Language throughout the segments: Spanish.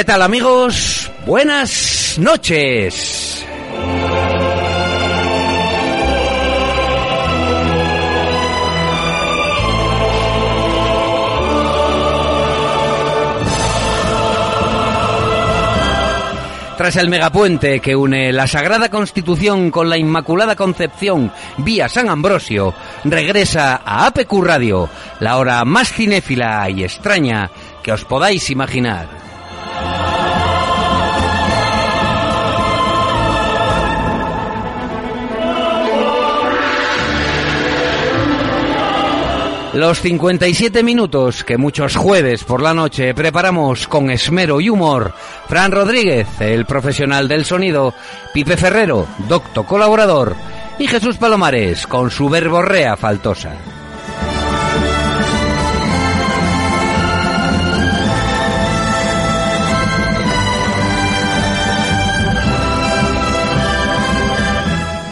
¿Qué tal amigos? Buenas noches. Tras el megapuente que une la Sagrada Constitución con la Inmaculada Concepción vía San Ambrosio, regresa a APQ Radio, la hora más cinéfila y extraña que os podáis imaginar. Los 57 minutos que muchos jueves por la noche preparamos con esmero y humor. Fran Rodríguez, el profesional del sonido, Pipe Ferrero, docto colaborador, y Jesús Palomares con su verborrea faltosa.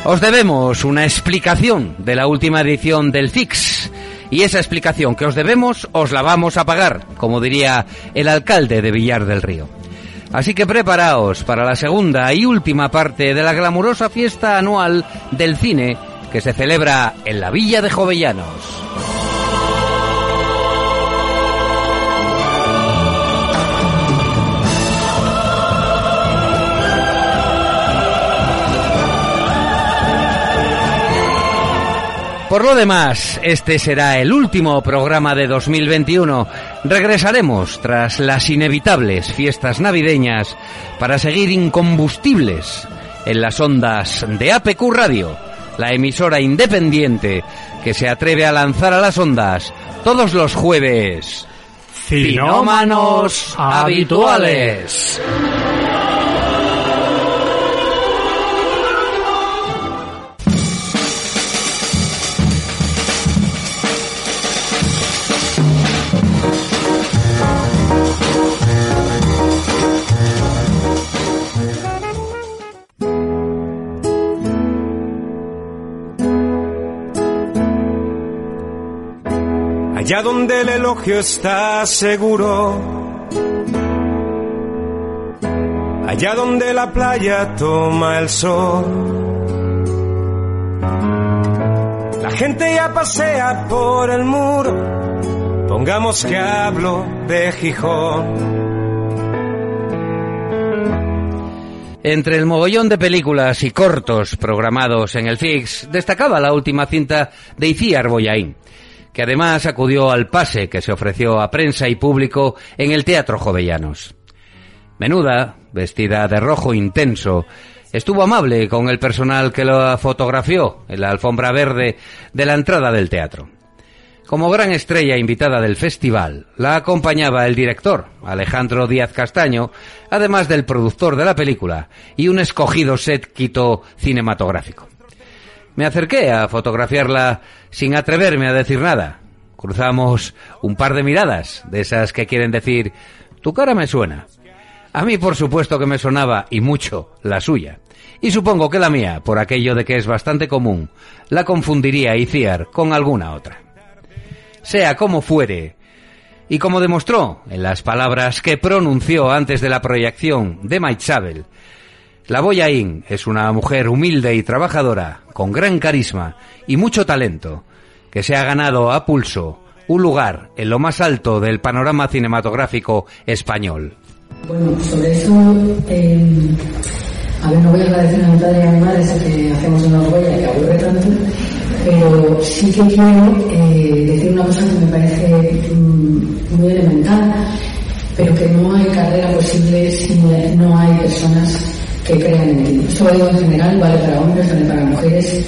Os debemos una explicación de la última edición del FIX y esa explicación que os debemos os la vamos a pagar, como diría el alcalde de Villar del Río. Así que preparaos para la segunda y última parte de la glamurosa fiesta anual del cine que se celebra en la Villa de Jovellanos. Por lo demás, este será el último programa de 2021. Regresaremos tras las inevitables fiestas navideñas para seguir incombustibles en las ondas de APQ Radio, la emisora independiente que se atreve a lanzar a las ondas todos los jueves. Cinómanos habituales. Allá donde el elogio está seguro, allá donde la playa toma el sol. La gente ya pasea por el muro, pongamos que hablo de Gijón. Entre el mogollón de películas y cortos programados en el FIX, destacaba la última cinta de Iciar Boyaín que además acudió al pase que se ofreció a prensa y público en el Teatro Jovellanos. Menuda, vestida de rojo intenso, estuvo amable con el personal que lo fotografió en la alfombra verde de la entrada del teatro. Como gran estrella invitada del festival, la acompañaba el director, Alejandro Díaz Castaño, además del productor de la película y un escogido set quito cinematográfico. Me acerqué a fotografiarla sin atreverme a decir nada. Cruzamos un par de miradas, de esas que quieren decir, tu cara me suena. A mí por supuesto que me sonaba, y mucho, la suya. Y supongo que la mía, por aquello de que es bastante común, la confundiría Iciar con alguna otra. Sea como fuere, y como demostró en las palabras que pronunció antes de la proyección de Maichabel, la Boyaín es una mujer humilde y trabajadora, con gran carisma y mucho talento, que se ha ganado a pulso un lugar en lo más alto del panorama cinematográfico español. Bueno, sobre eso, eh, a ver, no voy a agradecer a mi padre y a mi madre que hacemos una huella que aburre tanto, pero sí que quiero eh, decir una cosa que me parece mm, muy elemental, pero que no hay carrera posible si no hay personas que crean en ti. Esto vale en general, vale para hombres, vale para mujeres.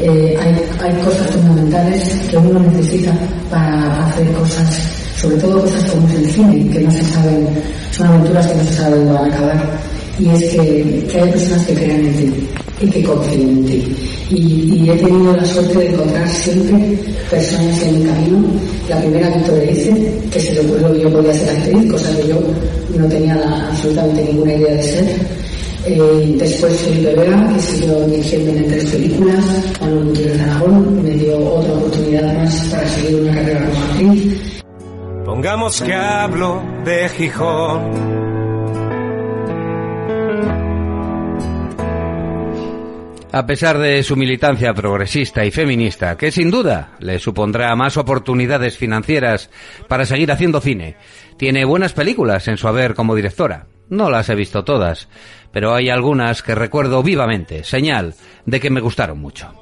Eh, hay, hay cosas fundamentales que uno necesita para hacer cosas, sobre todo cosas como es el cine, que no se saben, son aventuras que no se saben van a acabar. Y es que, que hay personas que crean en ti y que confían en ti. Y, y, he tenido la suerte de encontrar siempre personas en mi camino. La primera Victoria dice que se le ocurrió que yo podía ser actriz, cosa que yo no tenía absolutamente ninguna idea de ser eh, después Felipe Vega, que siguió dirigiéndome en tres películas, Manuel Gutiérrez Aragón, me dio otra oportunidad más para seguir una carrera como actriz. Pongamos que hablo de Gijón. a pesar de su militancia progresista y feminista, que sin duda le supondrá más oportunidades financieras para seguir haciendo cine. Tiene buenas películas en su haber como directora. No las he visto todas, pero hay algunas que recuerdo vivamente, señal de que me gustaron mucho.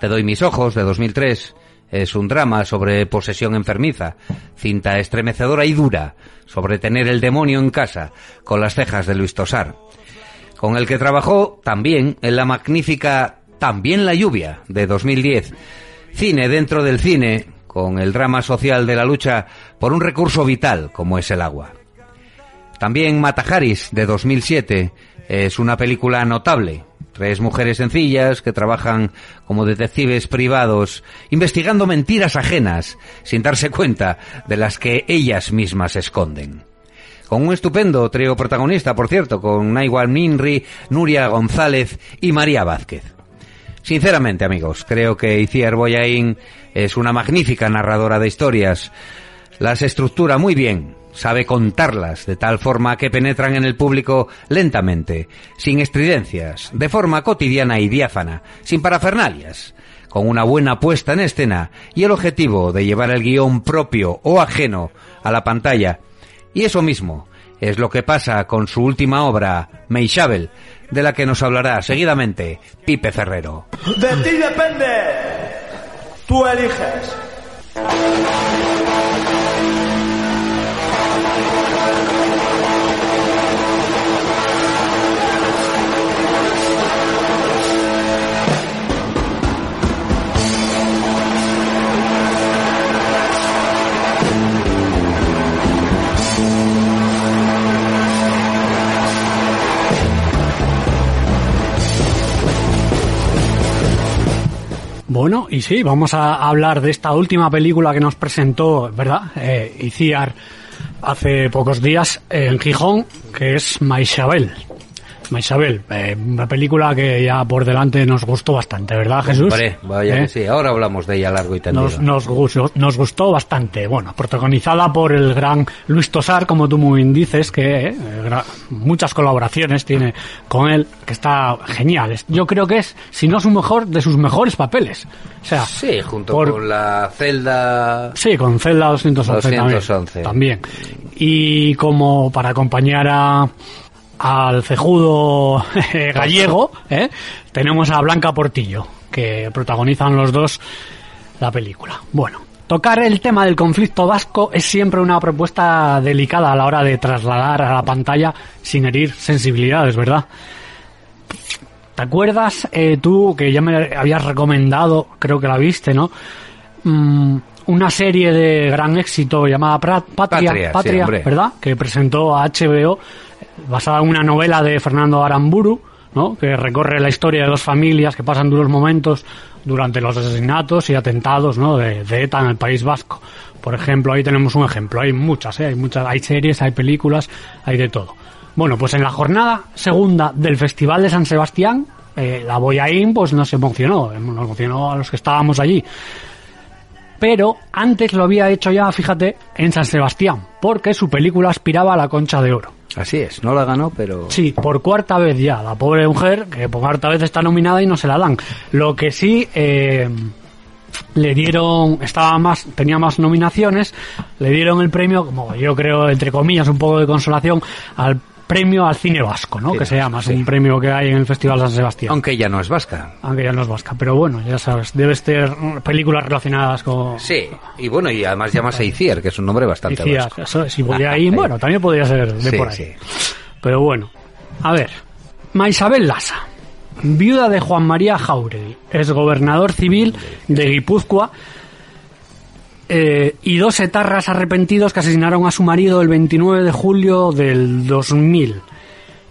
Te doy mis ojos, de 2003, es un drama sobre posesión enfermiza, cinta estremecedora y dura sobre tener el demonio en casa, con las cejas de Luis Tosar, con el que trabajó también en la magnífica También la lluvia de 2010, cine dentro del cine, con el drama social de la lucha por un recurso vital como es el agua. También Matajaris de 2007 es una película notable, Tres mujeres sencillas que trabajan como detectives privados, investigando mentiras ajenas, sin darse cuenta de las que ellas mismas esconden. Con un estupendo trío protagonista, por cierto, con Naiwal Ninri, Nuria González y María Vázquez. Sinceramente, amigos, creo que Iciar Boyain es una magnífica narradora de historias. Las estructura muy bien, sabe contarlas de tal forma que penetran en el público lentamente, sin estridencias, de forma cotidiana y diáfana, sin parafernalias, con una buena puesta en escena y el objetivo de llevar el guion propio o ajeno a la pantalla. Y eso mismo es lo que pasa con su última obra, Meishabel, de la que nos hablará seguidamente Pipe Ferrero. De ti depende. Tú eliges. Y sí, vamos a hablar de esta última película que nos presentó, ¿verdad? Eh, Iciar hace pocos días en Gijón, que es Maisabel. Isabel, eh, una película que ya por delante nos gustó bastante, ¿verdad, Jesús? Hombre, vaya que ¿Eh? sí. Ahora hablamos de ella largo y tendido. Nos, nos, gustó, nos gustó bastante. Bueno, protagonizada por el gran Luis Tosar, como tú muy bien dices, que eh, muchas colaboraciones tiene con él, que está genial. Yo creo que es, si no su mejor, de sus mejores papeles. O sea, Sí, junto por- con la celda... Sí, con Zelda 211, 211. También, también. Y como para acompañar a al cejudo eh, gallego, ¿eh? tenemos a Blanca Portillo, que protagonizan los dos la película. Bueno, tocar el tema del conflicto vasco es siempre una propuesta delicada a la hora de trasladar a la pantalla sin herir sensibilidades, ¿verdad? ¿Te acuerdas eh, tú que ya me habías recomendado, creo que la viste, ¿no? Mm, una serie de gran éxito llamada Patria, Patria, sí, Patria. ¿verdad? Que presentó a HBO, basada en una novela de Fernando Aramburu, ¿no? Que recorre la historia de dos familias que pasan duros momentos durante los asesinatos y atentados, ¿no? De, ETA en el País Vasco. Por ejemplo, ahí tenemos un ejemplo. Hay muchas, ¿eh? Hay muchas, hay series, hay películas, hay de todo. Bueno, pues en la jornada segunda del Festival de San Sebastián, eh, la Boyaín pues nos emocionó, nos emocionó a los que estábamos allí. Pero antes lo había hecho ya, fíjate, en San Sebastián, porque su película aspiraba a la Concha de Oro. Así es, no la ganó, pero... Sí, por cuarta vez ya, la pobre mujer, que por cuarta vez está nominada y no se la dan. Lo que sí, eh, le dieron, estaba más, tenía más nominaciones, le dieron el premio, como yo creo, entre comillas, un poco de consolación, al premio al cine vasco, ¿no? Que se llama, es un premio que hay en el Festival San Sebastián. Aunque ella no es vasca. Aunque ya no es vasca, pero bueno, ya sabes, debe ser películas relacionadas con... Sí, y bueno, y además llama Iciar, que es un nombre bastante Decías, vasco. eso, si voy Ah, ahí, bueno, también podría ser de Sí, por ahí. sí. Pero bueno, a ver. Maisabel Lasa, viuda de Juan María Jauregui, es gobernador civil de Guipúzcoa eh, y dos etarras arrepentidos que asesinaron a su marido el 29 de julio del 2000.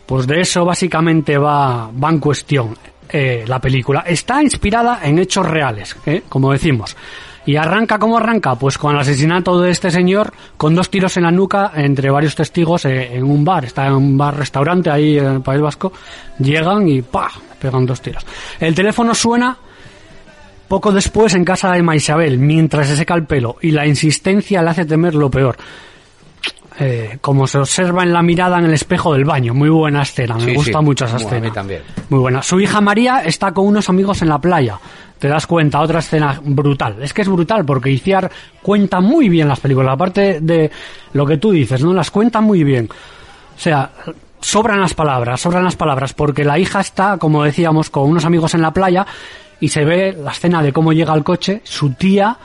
Pues de eso básicamente va, va en cuestión eh, la película. Está inspirada en hechos reales, ¿eh? como decimos. Y arranca como arranca, pues con el asesinato de este señor, con dos tiros en la nuca entre varios testigos eh, en un bar. Está en un bar-restaurante ahí en el País Vasco. Llegan y ¡pah! pegan dos tiros. El teléfono suena poco después en casa de Maisabel, mientras se seca el pelo, y la insistencia le hace temer lo peor. eh, como se observa en la mirada en el espejo del baño. Muy buena escena, me Sí, gusta sí. mucho esa Bueno, a escena. mí también. Muy buena. Su hija María está con unos amigos en la playa. Te das cuenta, otra escena brutal. Es que es brutal porque Iciar cuenta muy bien las películas. Aparte de lo que tú dices, ¿no? Las cuenta muy bien. O sea, sobran las palabras, sobran las palabras, porque la hija está, como decíamos, con unos amigos en la playa y se ve la escena de cómo llega al coche, su tía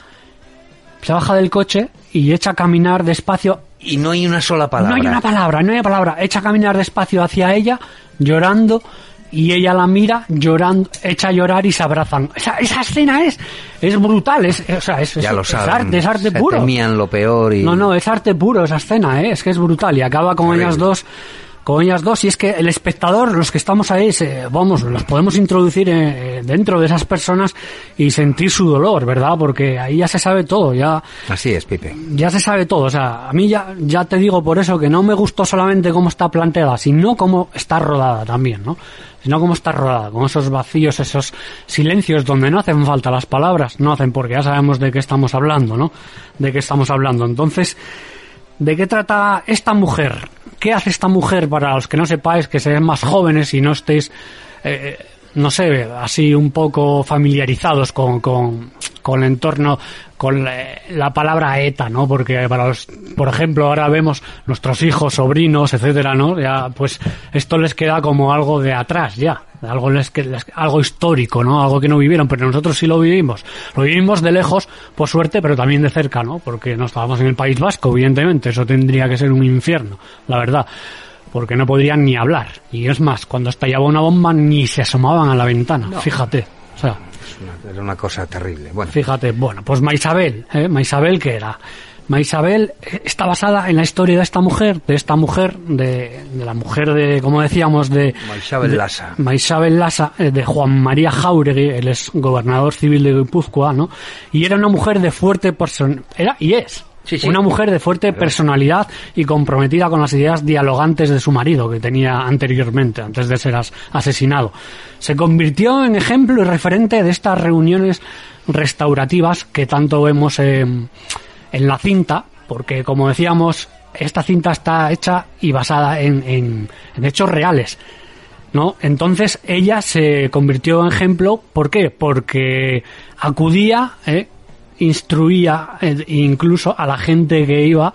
se baja del coche y echa a caminar despacio. Y no hay una sola palabra. No hay una palabra, no hay una palabra. Echa a caminar despacio hacia ella, llorando, y ella la mira, llorando, echa a llorar y se abrazan. Esa, esa escena es, es brutal, es, o sea, es, Ya es- lo es arte, es arte se puro. temían lo peor y... No, no, es arte puro esa escena, ¿eh? es que es brutal y acaba con ellas dos, con ellas dos y es que el espectador, los que estamos ahí, se- vamos, los podemos introducir eh, dentro de esas personas y sentir su dolor, ¿verdad? Porque ahí ya se sabe todo, ya Así es, Pipe. ya se sabe todo. O sea, a mí ya, ya te digo por eso que no me gustó solamente cómo está planteada, sino cómo está rodada también, ¿no? Sino cómo está rodada, con esos vacíos, esos silencios donde no hacen falta las palabras, no hacen porque ya sabemos de qué estamos hablando, ¿no? De qué estamos hablando. Entonces, ¿de qué trata esta mujer? ¿Qué hace esta mujer para los que no sepáis, que seáis más jóvenes y no estéis, eh, no sé, así un poco familiarizados con, con, con el entorno, con la, la palabra ETA, ¿no? Porque para los, por ejemplo, ahora vemos nuestros hijos, sobrinos, etcétera, ¿no? Ya, pues esto les queda como algo de atrás, ya. Algo les, que- algo histórico, ¿no? Algo que no vivieron, pero nosotros sí lo vivimos. Lo vivimos de lejos, por suerte, pero también de cerca, ¿no? Porque no estábamos en el País Vasco, evidentemente. Eso tendría que ser un infierno, la verdad. Porque no podrían ni hablar. Y es más, cuando estallaba una bomba ni se asomaban a la ventana. Fíjate. O sea, una- Era una cosa terrible. Bueno, Fíjate, bueno, pues Maisabel, ¿eh? Maisabel, ¿qué era? Maisabel eh, está basada en la historia de esta mujer, de esta mujer, de, de la mujer de, como decíamos, de... Maisabel de- Lassa. Maisabel Lassa, eh, de Juan María Jauregui, él es gobernador civil de Guipúzcoa, ¿no? Y era una mujer de fuerte person... Era y es. Sí, sí. Una mujer de fuerte personalidad y comprometida con las ideas dialogantes de su marido que tenía anteriormente, antes de ser as- asesinado. Se convirtió en ejemplo y referente de estas reuniones restaurativas que tanto vemos en, en la cinta, porque como decíamos, esta cinta está hecha y basada en, en- en hechos reales. ¿no? Entonces ella se convirtió en ejemplo, ¿por qué? Porque acudía, ¿eh? Instruía eh, incluso a la gente que iba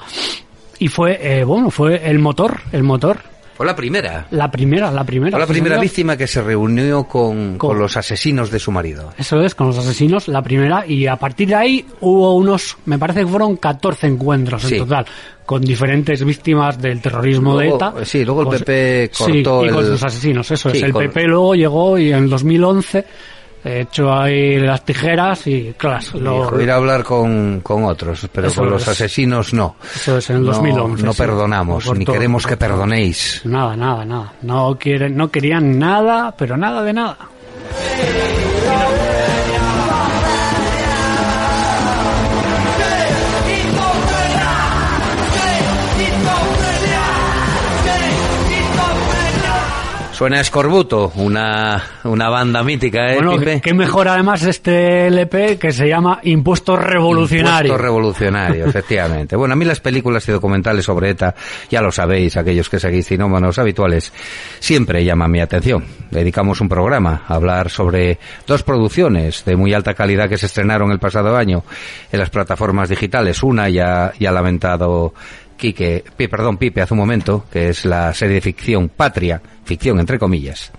y fue, eh, bueno, fue el motor, el motor, fue la primera. la primera, la primera. Fue la sí, primera señor. víctima que se reunió con, Con- con los asesinos de su marido. Eso es, con los asesinos, la primera, y a partir de ahí hubo unos, me parece que fueron 14 encuentros Sí. en total, con diferentes víctimas del terrorismo Luego- de ETA. sí, luego el Pues- PP sí, cortó y con el- sus asesinos, eso Sí, es. El con- PP luego llegó y en 2011 echó ahí las tijeras y, claro, lo- ir a hablar con, con otros, pero Eso con los es. asesinos no. Eso es, en el No- 2011, No, sí. perdonamos, ni Cortó- queremos que perdonéis. Nada, nada, nada. No quieren, no querían nada, pero nada de nada. Suena Escorbuto, una, una banda mítica, ¿eh, Bueno, Pipe? qué mejor además este LP que se llama Impuesto Revolucionario. Impuesto revolucionario, efectivamente. Bueno, a mí las películas y documentales sobre ETA, ya lo sabéis, aquellos que seguís cinómanos habituales, siempre llaman mi atención. Dedicamos un programa a hablar sobre dos producciones de muy alta calidad que se estrenaron el pasado año en las plataformas digitales. Una ya, ya lamentado Quique, perdón, Pipe hace un momento, que es la serie de ficción Patria, ficción entre comillas,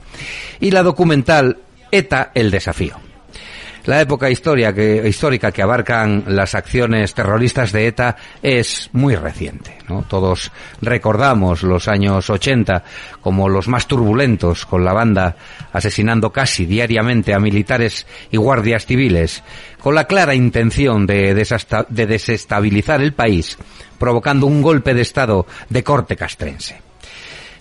y la documental ETA, el desafío. La época histórica que abarcan las acciones terroristas de ETA es muy reciente. ¿no? Todos recordamos los años 80 como los más turbulentos, con la banda asesinando casi diariamente a militares y guardias civiles, con la clara intención de, de desestabilizar el país, provocando un golpe de Estado de corte castrense.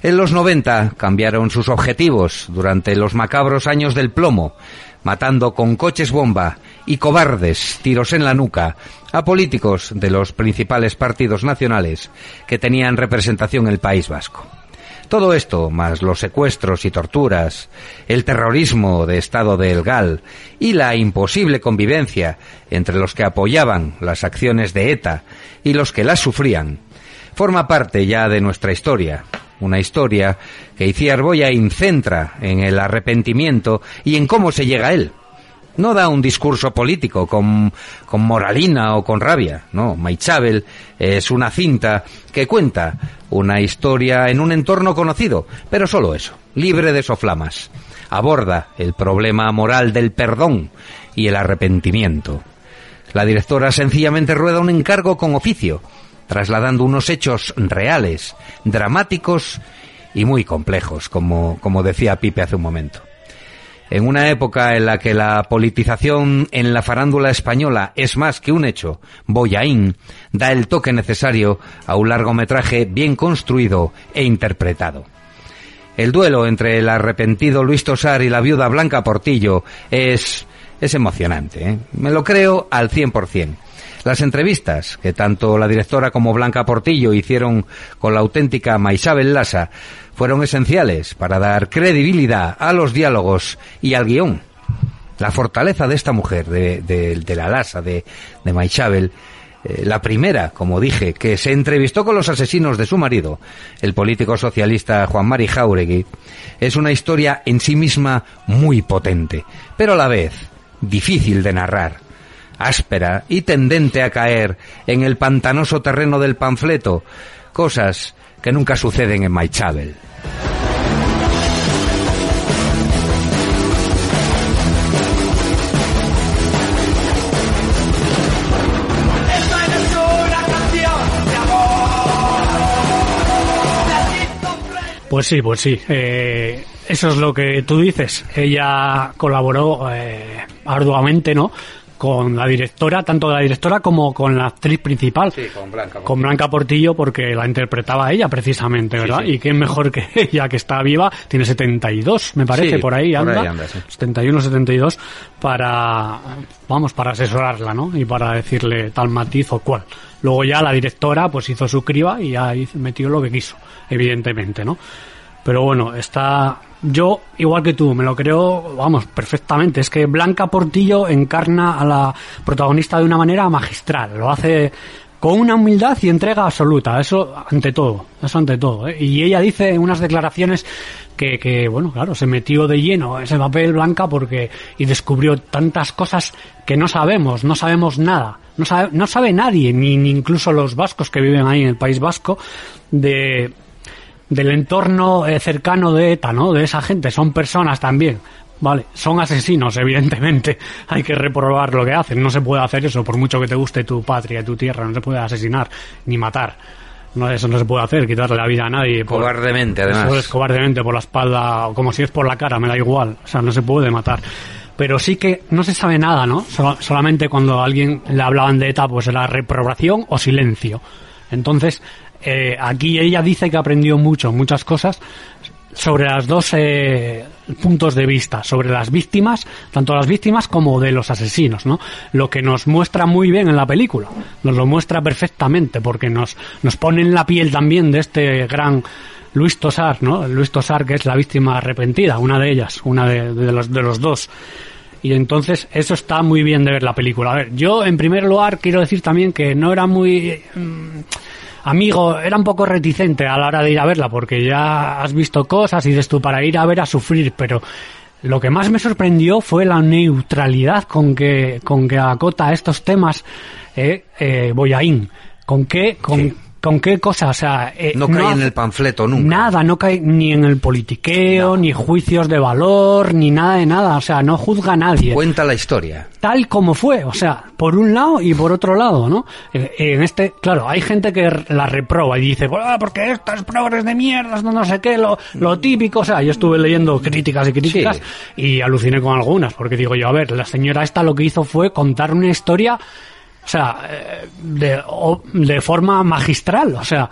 En los 90 cambiaron sus objetivos durante los macabros años del plomo, matando con coches bomba y cobardes tiros en la nuca a políticos de los principales partidos nacionales que tenían representación en el País Vasco. Todo esto, más los secuestros y torturas, el terrorismo de Estado de El Gal y la imposible convivencia entre los que apoyaban las acciones de ETA y los que las sufrían, forma parte ya de nuestra historia. Una historia que Iciar Boyain centra en el arrepentimiento y en cómo se llega a él. No da un discurso político con, con moralina o con rabia, no. Maichabel es una cinta que cuenta una historia en un entorno conocido, pero solo eso, libre de soflamas. Aborda el problema moral del perdón y el arrepentimiento. La directora sencillamente rueda un encargo con oficio, trasladando unos hechos reales, dramáticos y muy complejos, como, como decía Pipe hace un momento. En una época en la que la politización en la farándula española es más que un hecho, Boyaín da el toque necesario a un largometraje bien construido e interpretado. El duelo entre el arrepentido Luis Tosar y la viuda Blanca Portillo es, es emocionante. ¿eh? Me lo creo al 100%. Las entrevistas que tanto la directora como Blanca Portillo hicieron con la auténtica Maisabel Lasa fueron esenciales para dar credibilidad a los diálogos y al guion. La fortaleza de esta mujer, de, la Lasa, de, de eh, la primera, como dije, que se entrevistó con los asesinos de su marido, el político socialista Juan Mari Jauregui, es una historia en sí misma muy potente, pero a la vez difícil de narrar, áspera y tendente a caer en el pantanoso terreno del panfleto, cosas que nunca suceden en Maichabel. Pues sí, pues sí. Eh, eso es lo que tú dices. Ella colaboró eh, arduamente, ¿no? Con la directora, tanto la directora como con la actriz principal. Sí, con Blanca. Con Blanca Portillo, porque la interpretaba ella precisamente, ¿verdad? sí. Y quién mejor que ella, que está viva, tiene 72, me parece, Sí, por ahí por anda. ahí anda, sí. 71, 72, para, vamos, para asesorarla, ¿no? Y para decirle tal matiz o cual. Luego ya la directora, pues hizo su criba y ya metió lo que quiso, evidentemente, ¿no? Pero bueno, está. Yo, igual que tú, me lo creo, vamos, perfectamente. Es que Blanca Portillo encarna a la protagonista de una manera magistral. Lo hace con una humildad y entrega absoluta. Eso ante todo. Eso ante todo. ¿eh? Y ella dice en unas declaraciones que, que, bueno, claro, se metió de lleno en ese papel Blanca porque. y descubrió tantas cosas que no sabemos, no sabemos nada. No sabe, no sabe nadie, ni, ni incluso los vascos que viven ahí en el País Vasco, de del entorno eh, cercano de ETA, ¿no? De esa gente, son personas también. Vale, son asesinos, evidentemente. Hay que reprobar lo que hacen. No se puede hacer eso, por mucho que te guste tu patria, tu tierra. No se puede asesinar ni matar. No, eso no se puede hacer, quitarle la vida a nadie. por- Cobardemente, además. Eso es cobardemente por la espalda, o como si es por la cara, me da igual. O sea, no se puede matar. Pero sí que no se sabe nada, ¿no? Sol- solamente cuando a alguien le hablaban de ETA, pues era reprobación o silencio. Entonces, eh, aquí ella dice que aprendió mucho, muchas cosas sobre las dos eh, puntos de vista, sobre las víctimas, tanto las víctimas como de los asesinos, ¿no? Lo que nos muestra muy bien en la película, nos lo muestra perfectamente, porque nos, nos pone en la piel también de este gran Luis Tosar, ¿no? Luis Tosar, que es la víctima arrepentida, una de ellas, una de, los, de los dos. Y entonces eso está muy bien de ver la película. A ver, yo en primer lugar quiero decir también que no era muy mm, amigo, era un poco reticente a la hora de ir a verla porque ya has visto cosas y dices tú para ir a ver a sufrir, pero lo que más me sorprendió fue la neutralidad con que con que acota estos temas eh, eh, Boyaín. ¿Con qué con. Con qué cosa? O sea, eh, No cae en el panfleto nunca. Nada, no cae ni en el politiqueo, ni juicios de valor, ni nada de nada. O sea, no juzga a nadie. Cuenta la historia. Tal como fue. O sea, por un lado y por otro lado, ¿no? Eh, En este, claro, hay gente que la reproba y dice, "Ah, porque estas progres de mierda, no, no sé qué, lo, lo típico. O sea, yo estuve leyendo críticas y críticas y aluciné con algunas, porque digo yo, a ver, la señora esta lo que hizo fue contar una historia, o sea, eh, de, de forma magistral. O sea,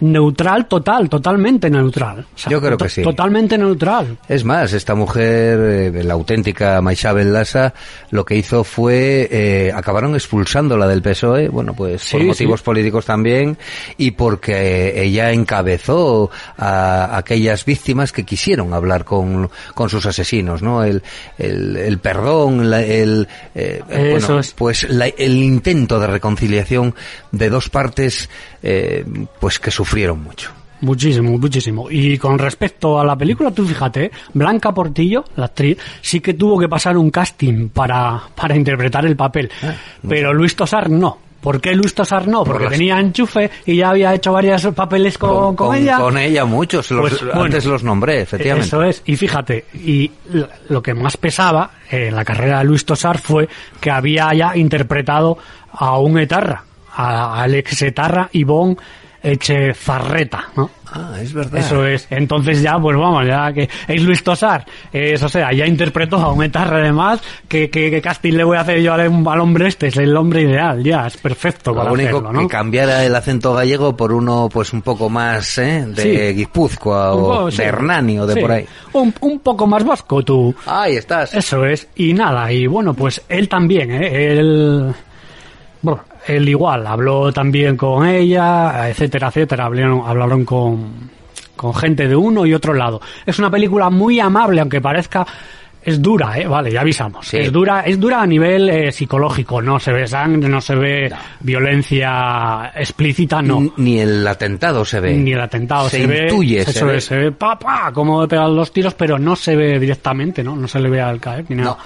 neutral total, totalmente neutral. O sea, Yo creo que sí. Totalmente neutral. Es más, esta mujer, eh, la auténtica Maisabel Lassa, lo que hizo fue, eh, acabaron expulsándola del PSOE, bueno, pues por motivos sí. políticos también, y porque ella encabezó a aquellas víctimas que quisieron hablar con, con sus asesinos, ¿no? El, el, el perdón, la- el, eh, Eso bueno, es. pues la- el intento de reconciliación de dos partes, eh, pues que sufrieron mucho. Muchísimo, muchísimo. Y con respecto a la película, tú fíjate, ¿eh? Blanca Portillo, la actriz, sí que tuvo que pasar un casting para, para interpretar el papel. Ah, pero Luis Tosar no. ¿Por qué Luis Tosar no? Por Porque las- tenía enchufe y ya había hecho varios papeles con, con ella. Con ella muchos, los- Pues, bueno, antes los nombré, efectivamente. Eso es. Y fíjate, y lo que más pesaba en la carrera de Luis Tosar fue que había ya interpretado a un etarra, a- al ex etarra Ivón Echezarreta, ¿no? Ah, es verdad. Eso es. Entonces ya, pues vamos, ya que es Luis Tosar, es, o sea, ya interpretó a un etarra además, que, que, que casting le voy a hacer yo al, al hombre este, es el hombre ideal, ya, es perfecto para Lo único hacerlo, ¿no? que cambiara el acento gallego por uno pues un poco más ¿eh? de Sí. Guipúzcoa o poco, de sí. Hernani o de Sí. por ahí. Un, un poco más vasco tú. Ahí estás. Eso es. Y nada, y bueno, pues él también, ¿eh? Él, bueno, él igual, habló también con ella, etcétera, etcétera. Hablaron, hablaron con, con gente de uno y otro lado. Es una película muy amable, aunque parezca... Es dura, ¿eh? Vale, ya avisamos. Sí. Es dura, es dura a nivel eh, psicológico. No se ve sangre, no se ve violencia explícita, no. Ni el atentado se ve. Ni el atentado se, se, ve. intuye, eso se ve. es, se ve pa, pa, cómo pegan los tiros, pero no se ve directamente, ¿no? No se le ve al caer ni nada. No.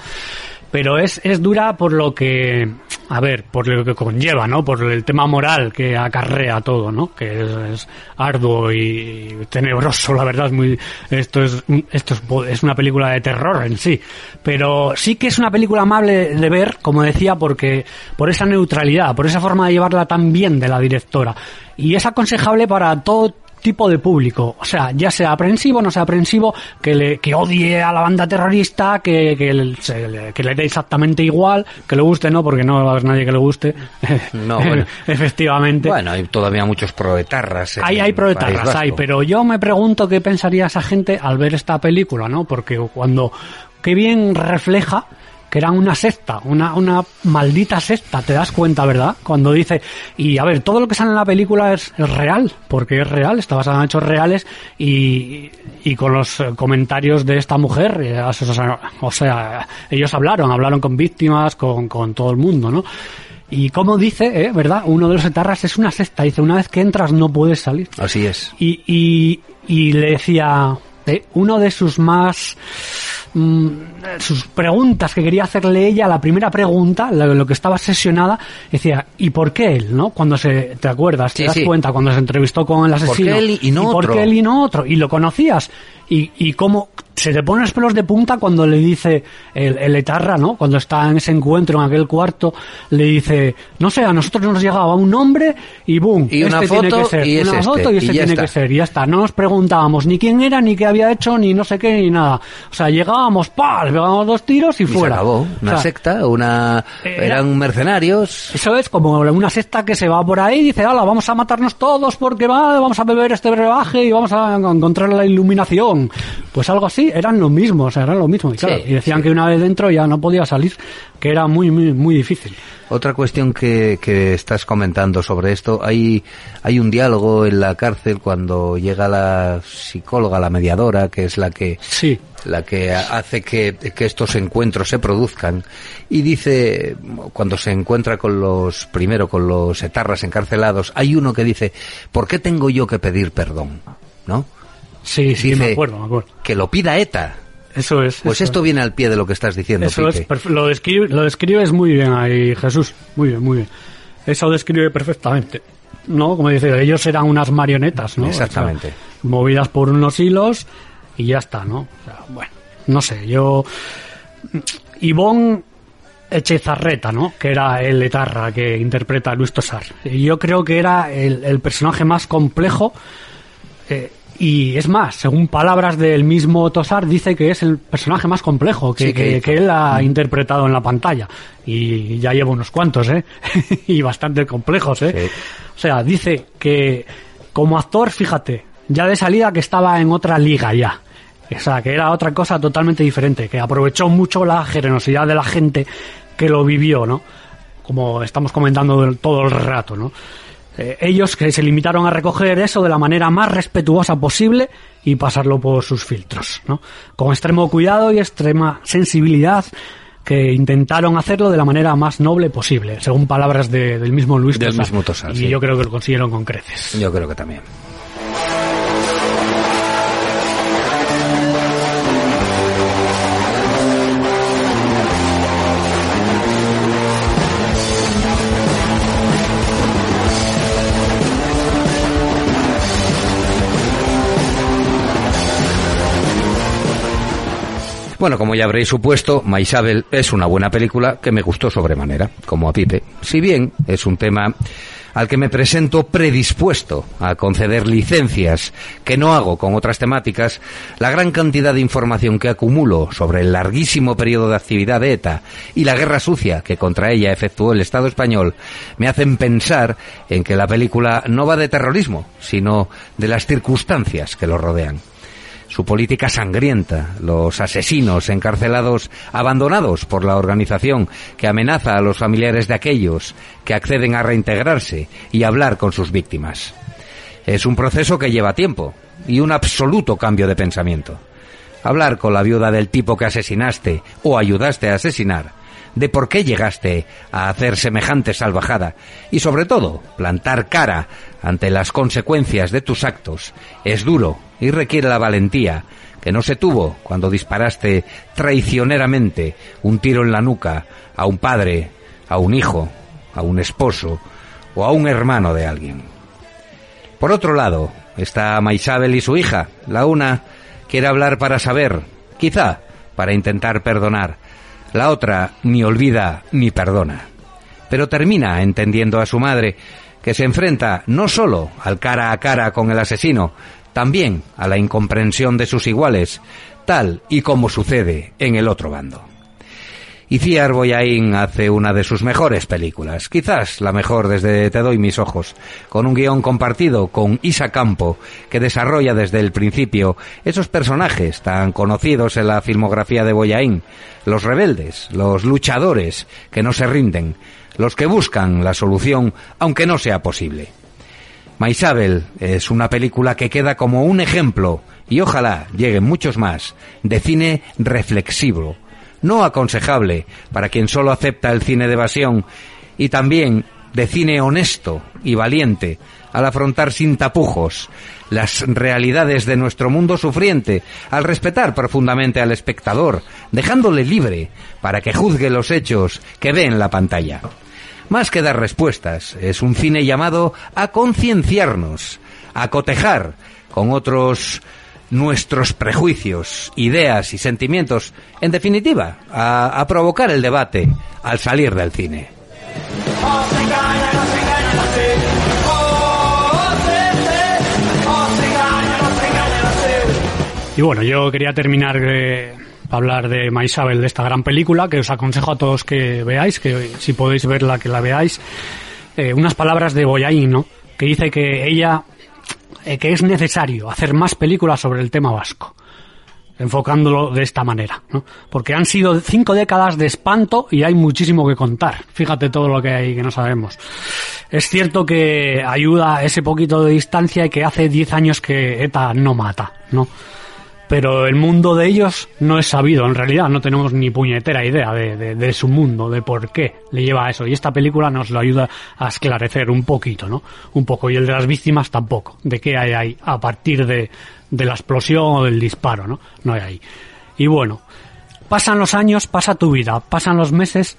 Pero es, es dura por lo que, a ver, por lo que conlleva, ¿no? Por el tema moral que acarrea todo, ¿no? Que es, es arduo y tenebroso, la verdad, es muy, esto es, esto es, es una película de terror en sí. Pero sí que es una película amable de ver, como decía, porque, por esa neutralidad, por esa forma de llevarla tan bien de la directora. Y es aconsejable para todo tipo de público, o sea, ya sea aprensivo, no sea aprensivo, que le que odie a la banda terrorista, que, que, le, que le dé exactamente igual, que le guste, no, porque no va a haber nadie que le guste, No, bueno. efectivamente. Bueno, hay todavía muchos proetarras. Hay, hay proetarras, hay, pero yo me pregunto qué pensaría esa gente al ver esta película, ¿no? Porque cuando, qué bien refleja que eran una secta, una, una maldita secta, te das cuenta, ¿verdad? Cuando dice, y a ver, todo lo que sale en la película es, es real, porque es real, está basado en hechos reales y, y con los comentarios de esta mujer, eh, o sea, o sea, ellos hablaron, hablaron con víctimas, con, con todo el mundo, ¿no? Y como dice, eh, ¿verdad? Uno de los etarras es una secta, dice, una vez que entras no puedes salir. Así es. Y, y, y le decía, eh, uno de sus más mm, sus preguntas que quería hacerle ella, la primera pregunta, lo, lo que estaba obsesionada, decía, ¿y por qué él? ¿No? Cuando se, ¿te acuerdas? Sí, ¿Te das sí. cuenta? Cuando se entrevistó con el ¿Por qué asesino. él y no por otro? qué él y no otro? Y lo conocías. Y, y cómo se te ponen los pelos de punta cuando le dice el, el etarra, ¿no? Cuando está en ese encuentro, en aquel cuarto, le dice, no sé, a nosotros nos llegaba un nombre y boom, Y una este tiene foto que ser, y es una este, foto y y este ya tiene está. que ser, y ya está. No nos preguntábamos ni quién era, ni qué había hecho, ni no sé qué, ni nada. O sea, llegábamos, pa, le pegábamos dos tiros y, Y fuera. se acabó. Una O sea, secta, una... era- Eran mercenarios. eso es como una secta que se va por ahí y dice, hala, vamos a matarnos todos porque va, vamos a beber este brebaje y vamos a encontrar la iluminación. Pues algo así, eran lo mismo, o sea, eran lo mismo. Y, claro, Sí, y decían sí. que una vez dentro ya no podía salir, que era muy, muy, muy difícil. Otra cuestión que, que estás comentando sobre esto, hay, hay un diálogo en la cárcel cuando llega la psicóloga, la mediadora, que es la que, Sí, la que hace que, que estos encuentros se produzcan, y dice, cuando se encuentra con los, primero con los etarras encarcelados, hay uno que dice, ¿por qué tengo yo que pedir perdón? ¿No? Sí, sí, Dice me acuerdo, me acuerdo. Que lo pida ETA. Eso es. Pues eso esto viene al pie de lo que estás diciendo, Eso es, Pipe. perf- lo, describe, lo describes muy bien ahí, Jesús. Muy bien, muy bien. Eso describe perfectamente. ¿No? Como dice, ellos eran unas marionetas, ¿no? Exactamente. O sea, movidas por unos hilos y ya está, ¿no? O sea, bueno, no sé, yo... Ivonne Echezarreta, ¿no? Que era el etarra que interpreta a Luis Tosar. Yo creo que era el, el personaje más complejo eh, y es más, según palabras del mismo Tosar, dice que es el personaje más complejo que, Sí, que él ha interpretado en la pantalla. Y ya llevo unos cuantos, ¿eh? y bastante complejos, ¿eh? Sí. O sea, dice que Como actor, fíjate, ya de salida que estaba en otra liga ya. O sea, que era otra cosa totalmente diferente, que aprovechó mucho la generosidad de la gente que lo vivió, ¿no? Como estamos comentando todo el rato, ¿no? Eh, ellos que se limitaron a recoger eso de la manera más respetuosa posible y pasarlo por sus filtros, ¿no? Con extremo cuidado y extrema sensibilidad que intentaron hacerlo de la manera más noble posible, según palabras de- del mismo Luis Del Tosar. mismo Tosar, Y sí. yo creo que lo consiguieron con creces. Yo creo que también. Bueno, como ya habréis supuesto, Maisabel es una buena película que me gustó sobremanera, como a Pipe. Si bien es un tema al que me presento predispuesto a conceder licencias que no hago con otras temáticas, la gran cantidad de información que acumulo sobre el larguísimo periodo de actividad de ETA y la guerra sucia que contra ella efectuó el Estado español me hacen pensar en que la película no va de terrorismo, sino de las circunstancias que lo rodean su política sangrienta, los asesinos encarcelados abandonados por la organización que amenaza a los familiares de aquellos que acceden a reintegrarse y hablar con sus víctimas. Es un proceso que lleva tiempo y un absoluto cambio de pensamiento. Hablar con la viuda del tipo que asesinaste o ayudaste a asesinar, de por qué llegaste a hacer semejante salvajada y sobre todo plantar cara ante las consecuencias de tus actos es duro y requiere la valentía que no se tuvo cuando disparaste traicioneramente un tiro en la nuca a un padre, a un hijo, a un esposo o a un hermano de alguien. Por otro lado, está Maisabel y su hija. La una quiere hablar para saber, quizá para intentar perdonar. La otra ni olvida ni perdona. Pero termina entendiendo a su madre, que se enfrenta no solo al cara a cara con el asesino, también a la incomprensión de sus iguales, tal y como sucede en el otro bando. Iciar Boyain hace una de sus mejores películas, quizás la mejor desde Te doy mis ojos, con un guion compartido con Isa Campo, que desarrolla desde el principio esos personajes tan conocidos en la filmografía de Boyain, los rebeldes, los luchadores que no se rinden, los que buscan la solución aunque no sea posible. Maisabel es una película que queda como un ejemplo, y ojalá lleguen muchos más, de cine reflexivo, no aconsejable para quien solo acepta el cine de evasión, y también de cine honesto y valiente, al afrontar sin tapujos las realidades de nuestro mundo sufriente, al respetar profundamente al espectador, dejándole libre para que juzgue los hechos que ve en la pantalla. Más que dar respuestas, es un cine llamado a concienciarnos, a cotejar con otros nuestros prejuicios, ideas y sentimientos, en definitiva, a, provocar el debate al salir del cine. Y bueno, yo quería terminar de hablar de Maisabel, de esta gran película, que os aconsejo a todos que veáis, que si podéis verla, que la veáis. Eh, unas palabras de Boyain, ¿no? Que dice que ella, eh, que es necesario hacer más películas sobre el tema vasco enfocándolo de esta manera, ¿no? Porque han sido cinco décadas de espanto y hay muchísimo que contar. Fíjate todo lo que hay que no sabemos. Es cierto que ayuda ese poquito de distancia y que hace diez años que ETA no mata, ¿no? Pero el mundo de ellos no es sabido, en realidad no tenemos ni puñetera idea de, de, su mundo, de por qué le lleva a eso. Y esta película nos lo ayuda a esclarecer un poquito, ¿no? Un poco. Y el de las víctimas tampoco. De qué hay ahí a partir de, de la explosión o del disparo, ¿no? No hay ahí. Y bueno, pasan los años, pasa tu vida, pasan los meses,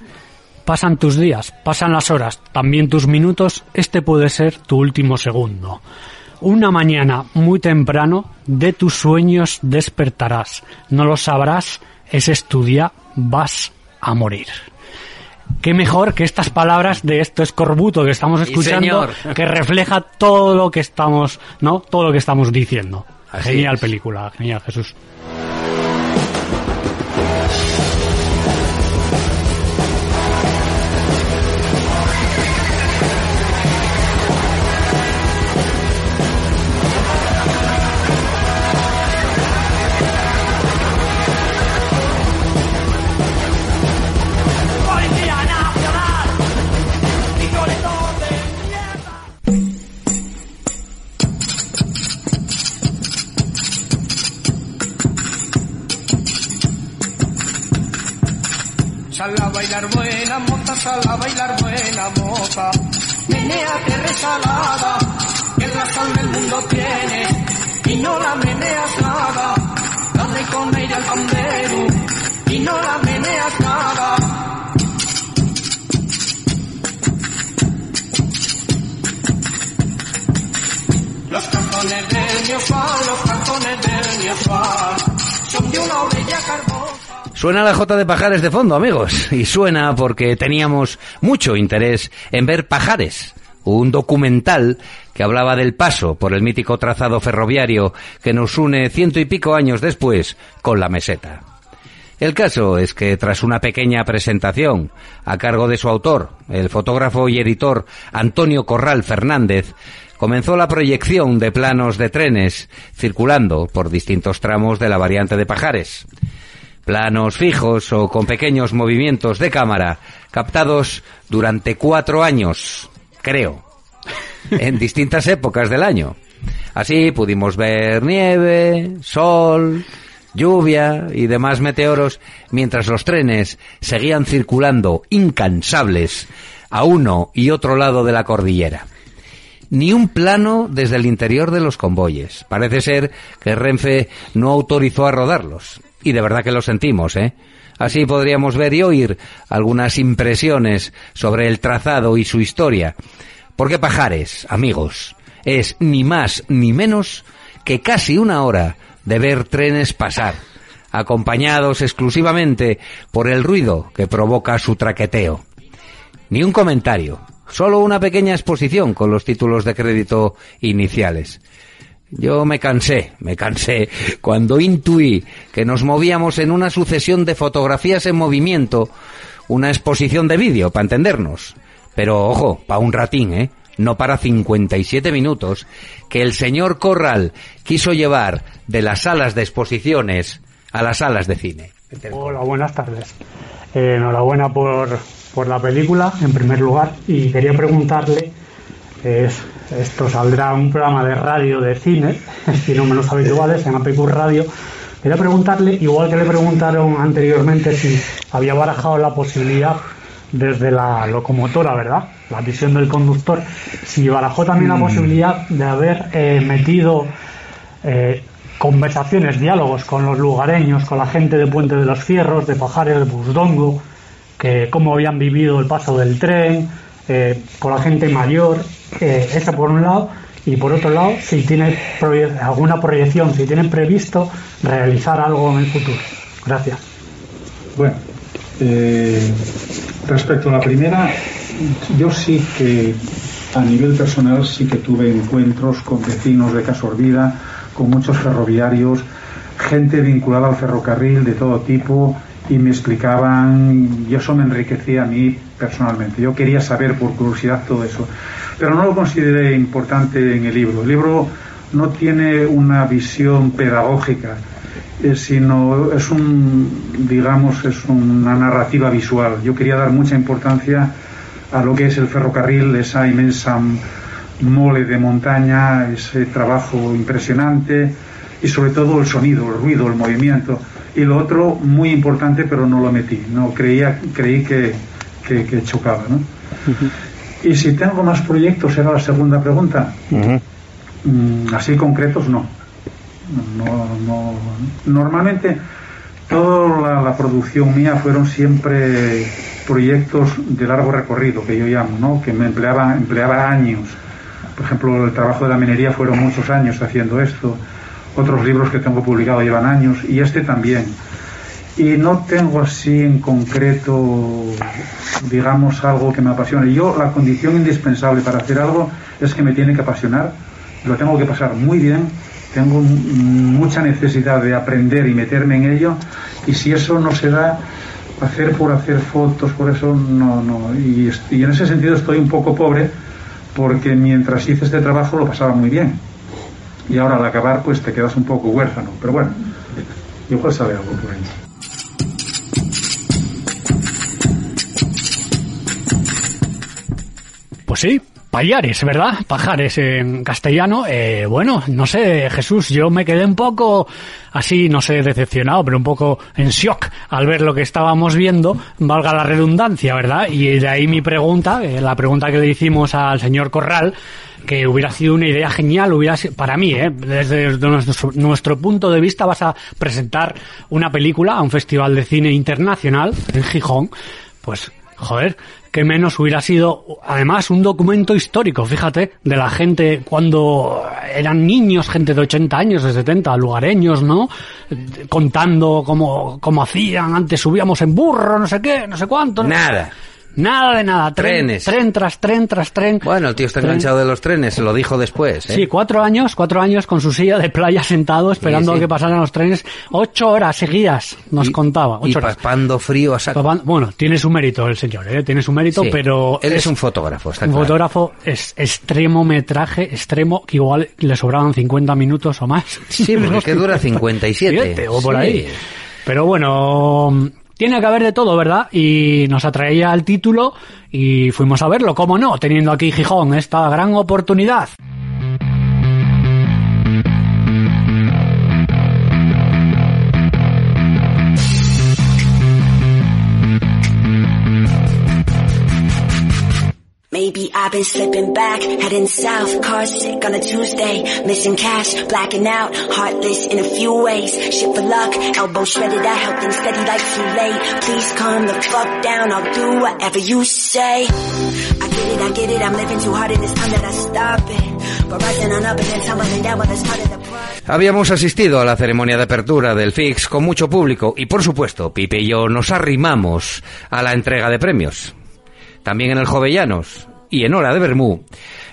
pasan tus días, pasan las horas, también tus minutos, este puede ser tu último segundo. Una mañana muy temprano de tus sueños despertarás. No lo sabrás, ese es tu día, vas a morir. Qué mejor que estas palabras de esto escorbuto que estamos escuchando, que refleja todo lo que estamos, ¿no? Todo lo que estamos diciendo. Así genial es. película, genial Jesús. Sal a bailar buena moza, sal a bailar buena moza. Menéate resalada, que la sal del mundo tienes y no la meneas nada. Dale con aire al pandero y no la meneas nada. Los cantones del Miosfal, los cantones del Miosfal, son de una orella carbosa. Suena la J de Pajares de fondo, amigos, y suena porque teníamos mucho interés en ver Pajares, un documental que hablaba del paso por el mítico trazado ferroviario que nos une ciento y pico años después con la meseta. El caso es que tras una pequeña presentación a cargo de su autor, el fotógrafo y editor Antonio Corral Fernández, comenzó la proyección de planos de trenes circulando por distintos tramos de la variante de Pajares. Planos fijos o con pequeños movimientos de cámara captados durante cuatro años, creo, en distintas épocas del año. Así pudimos ver nieve, sol, lluvia y demás meteoros mientras los trenes seguían circulando incansables a uno y otro lado de la cordillera. Ni un plano desde el interior de los convoyes. Parece ser que Renfe no autorizó a rodarlos. Y de verdad que lo sentimos, ¿eh? Así podríamos ver y oír algunas impresiones sobre el trazado y su historia. Porque Pajares, amigos, es ni más ni menos que casi una hora de ver trenes pasar, acompañados exclusivamente por el ruido que provoca su traqueteo. Ni un comentario, solo una pequeña exposición con los títulos de crédito iniciales. Yo me cansé, me cansé cuando intuí que nos movíamos en una sucesión de fotografías en movimiento, una exposición de vídeo, para entendernos. Pero ojo, para un ratín, ¿eh? No para 57 minutos que el señor Corral quiso llevar de las salas de exposiciones a las salas de cine. Hola, buenas tardes. Eh, enhorabuena por, por la película, en primer lugar, y quería preguntarle, es, esto saldrá un programa de radio de cine, fenómenos habituales en APQ Radio, quería preguntarle, igual que le preguntaron anteriormente si había barajado la posibilidad desde la locomotora, ¿verdad? La visión del conductor, si barajó también la posibilidad de haber eh, metido eh, conversaciones, diálogos con los lugareños, con la gente de Puente de los Fierros, de Pajares, de Busdongo, que cómo habían vivido el paso del tren, eh, con la gente mayor, eh, eso por un lado, y por otro lado, si tiene proye- alguna proyección, si tienen previsto realizar algo en el futuro. Gracias. Bueno, eh, respecto a la primera, yo sí que a nivel personal sí que tuve encuentros con vecinos de Casorbida, con muchos ferroviarios, gente vinculada al ferrocarril de todo tipo y me explicaban y eso me enriquecía a mí personalmente. Yo quería saber por curiosidad todo eso, pero no lo consideré importante en el libro. El libro no tiene una visión pedagógica, eh, sino es un, digamos, es una narrativa visual. Yo quería dar mucha importancia a lo que es el ferrocarril, esa inmensa mole de montaña, ese trabajo impresionante y sobre todo el sonido, el ruido, el movimiento. Y lo otro, muy importante, pero no lo metí. No creía, creí que, que, que chocaba, ¿no? Y si tengo más proyectos, era la segunda pregunta. Mm, así concretos, no. No, no. Normalmente toda la, la producción mía fueron siempre proyectos de largo recorrido, que yo llamo, ¿no? que me empleaba, empleaba años. Por ejemplo, el trabajo de la minería fueron muchos años haciendo esto. Otros libros que tengo publicados llevan años y este también. Y no tengo así en concreto, digamos, algo que me apasione. Yo, la condición indispensable para hacer algo es que me tiene que apasionar, lo tengo que pasar muy bien, tengo mucha necesidad de aprender y meterme en ello, y si eso no se da, hacer por hacer fotos, por eso no, no. Y, en ese sentido estoy un poco pobre, porque mientras hice este trabajo lo pasaba muy bien. Y ahora al acabar, pues te quedas un poco huérfano. Pero bueno, igual sale algo por ahí. Pues sí, Payares, ¿verdad? Pajares en castellano. Eh, bueno, no sé, Jesús, yo me quedé un poco así, no sé, decepcionado, pero un poco en shock al ver lo que estábamos viendo, valga la redundancia, ¿verdad? Y de ahí mi pregunta, eh, la pregunta que le hicimos al señor Corral, que hubiera sido una idea genial, hubiera sido, para mí, ¿eh? desde nuestro, nuestro punto de vista vas a presentar una película a un festival de cine internacional en Gijón, pues joder, que menos hubiera sido, además, un documento histórico, fíjate, de la gente cuando eran niños, gente de 80 años, de 70, lugareños, ¿no? Contando cómo, cómo hacían, antes subíamos en burro, no sé qué, no sé cuánto. ¿no? Nada. De nada. Tren, Trenes. Tren tras tren tras tren. Bueno, el tío está Tren. enganchado de los trenes, se lo dijo después. ¿eh? Sí, cuatro años, cuatro años con su silla de playa sentado esperando Sí, sí. a que pasaran los trenes. Ocho horas seguidas, nos Y- contaba. Y Ocho horas. papando frío a saco. Bueno, tiene su mérito el señor, ¿eh? tiene su mérito, Sí. pero Él es un fotógrafo, está un claro. fotógrafo es extremo metraje, extremo, que igual le sobraban 50 minutos o más. Sí, porque que dura 57. Siete, o por Sí. ahí. Pero bueno, tiene que haber de todo, ¿verdad? Y nos atraía el título y fuimos a verlo, ¿cómo no? Teniendo aquí Gijón esta gran oportunidad. I've been slipping back, heading south, car sick on a Tuesday, missing cash, blacking out, heartless in a few ways, shit for luck, elbow shredded, and steady like please calm the fuck down, I'll do whatever you say, I get it, I get it, I'm living too hard time. Habíamos asistido a la ceremonia de apertura del FIX con mucho público y, por supuesto, Pipe y yo nos arrimamos a la entrega de premios. También en el Jovellanos y en Hora de Bermú.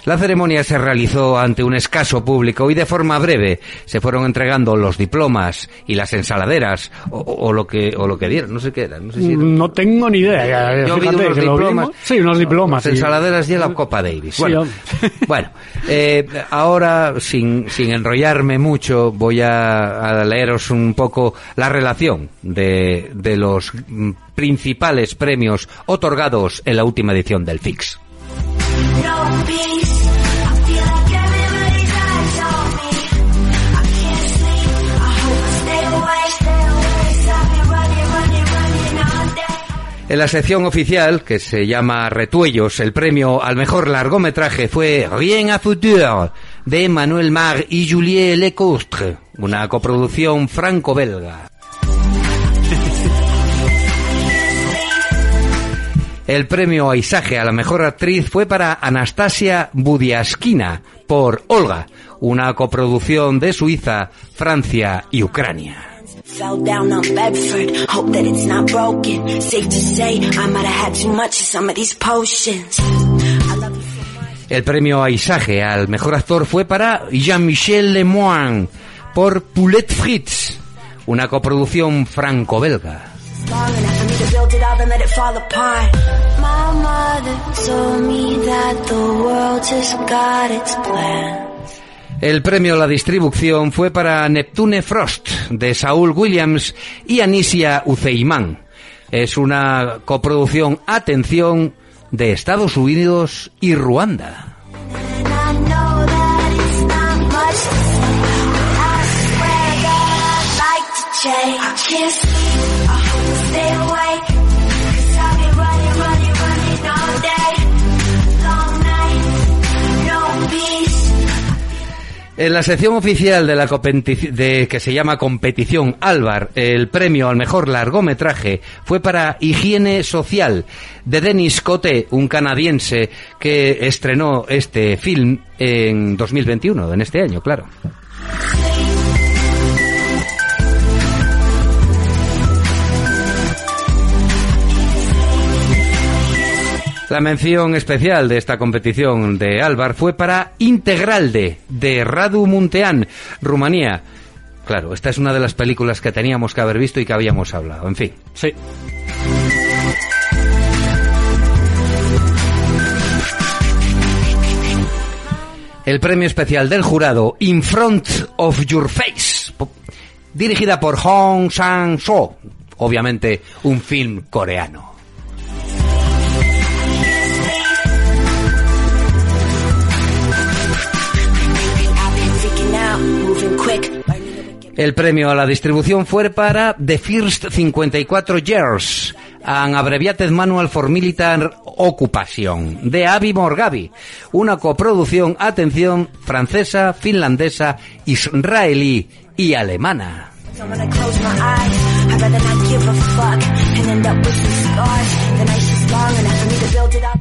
La ceremonia se realizó ante un escaso público y de forma breve se fueron entregando los diplomas y las ensaladeras o, o lo que o lo que dieron, no sé qué era, no sé si era- No tengo ni idea. Yo vi unos diplomas. Sí, unos diplomas. Las sí. ensaladeras y la Copa Davis. Bueno, bueno eh, ahora, sin, sin enrollarme mucho, voy a, a leeros un poco la relación de, de los mm, principales premios otorgados en la última edición del FIX. En la sección oficial, que se llama Retuellos, el premio al mejor largometraje fue Rien à futur, de Manuel Mar y Julie Lecoustre, una coproducción franco-belga. El premio Aisaje a la mejor actriz fue para Anastasia Budiaskina por Olga, una coproducción de Suiza, Francia y Ucrania. Fell down on Bedford, hope that it's not broken. Safe to say, I might have had too much of some of these potions. I love you so much. El premio Aisaje al mejor actor fue para Jean-Michel Lemoine por Poulet Fritz, una coproducción franco-belga. And let it fall apart. My mother told me that the world just got its plan. El premio a la distribución fue para Neptune Frost de Saúl Williams y Anisia Uceimán. Es una coproducción, atención, de Estados Unidos y Ruanda. En la sección oficial de la de, que se llama Competición Álvar, el premio al mejor largometraje fue para Higiene Social de Denis Coté, un canadiense que estrenó este film en 2021, en este año, claro. La mención especial de esta competición de Álvar fue para Integralde, de Radu Muntean, Rumanía. Claro, esta es una de las películas que teníamos que haber visto y que habíamos hablado. En fin. Sí. El premio especial del jurado In Front of Your Face, dirigida por Hong Sang-soo, obviamente un film coreano. El premio a la distribución fue para The First 54 Years, an Abbreviated Manual for Military Occupation, de Avi Morgavi, una coproducción, atención, francesa, finlandesa, israelí y alemana.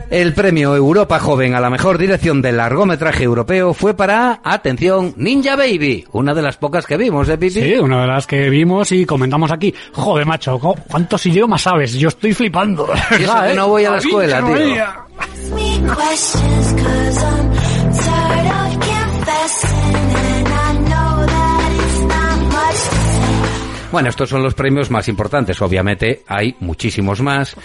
El premio Europa Joven a la mejor dirección del largometraje europeo fue para, atención, Ninja Baby, una de las pocas que vimos, ¿eh, Pipi? Sí, una de las que vimos y comentamos aquí. Joder, macho, ¿cu- ¿cuántos idiomas sabes? Yo estoy flipando. Y eso que no voy a la escuela, tío. Bueno, estos son los premios más importantes, obviamente hay muchísimos más.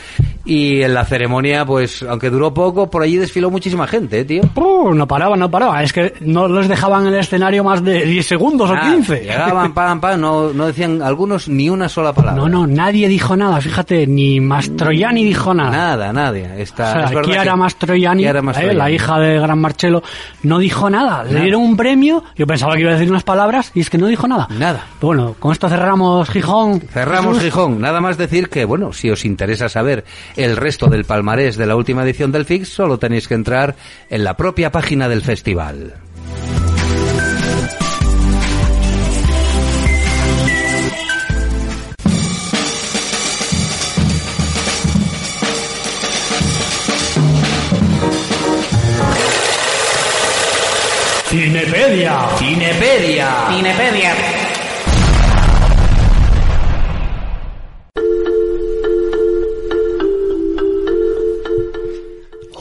Y en la ceremonia, pues, aunque duró poco, por allí desfiló muchísima gente, ¿eh, tío. Uh, no paraba, no paraba. Es que no los dejaban en el escenario más de 10 segundos Ah, o 15. Llegaban, pam, pam, no, no decían algunos ni una sola palabra. No, no, nadie dijo nada. Fíjate, ni Mastroianni dijo nada. Nada, nadie. O Está, sea, es Chiara que- Mastroianni, Chiara eh, Mastroianni. la hija de Gran Marcello, no dijo nada. Le Nada. dieron un premio, yo pensaba que iba a decir unas palabras y es que no dijo nada. Nada. Bueno, con esto cerramos Gijón. Cerramos. Gijón. Nada más decir que, bueno, si os interesa saber el resto del palmarés de la última edición del FIX, solo tenéis que entrar en la propia página del festival. Cinepedia. Cinepedia. Cinepedia.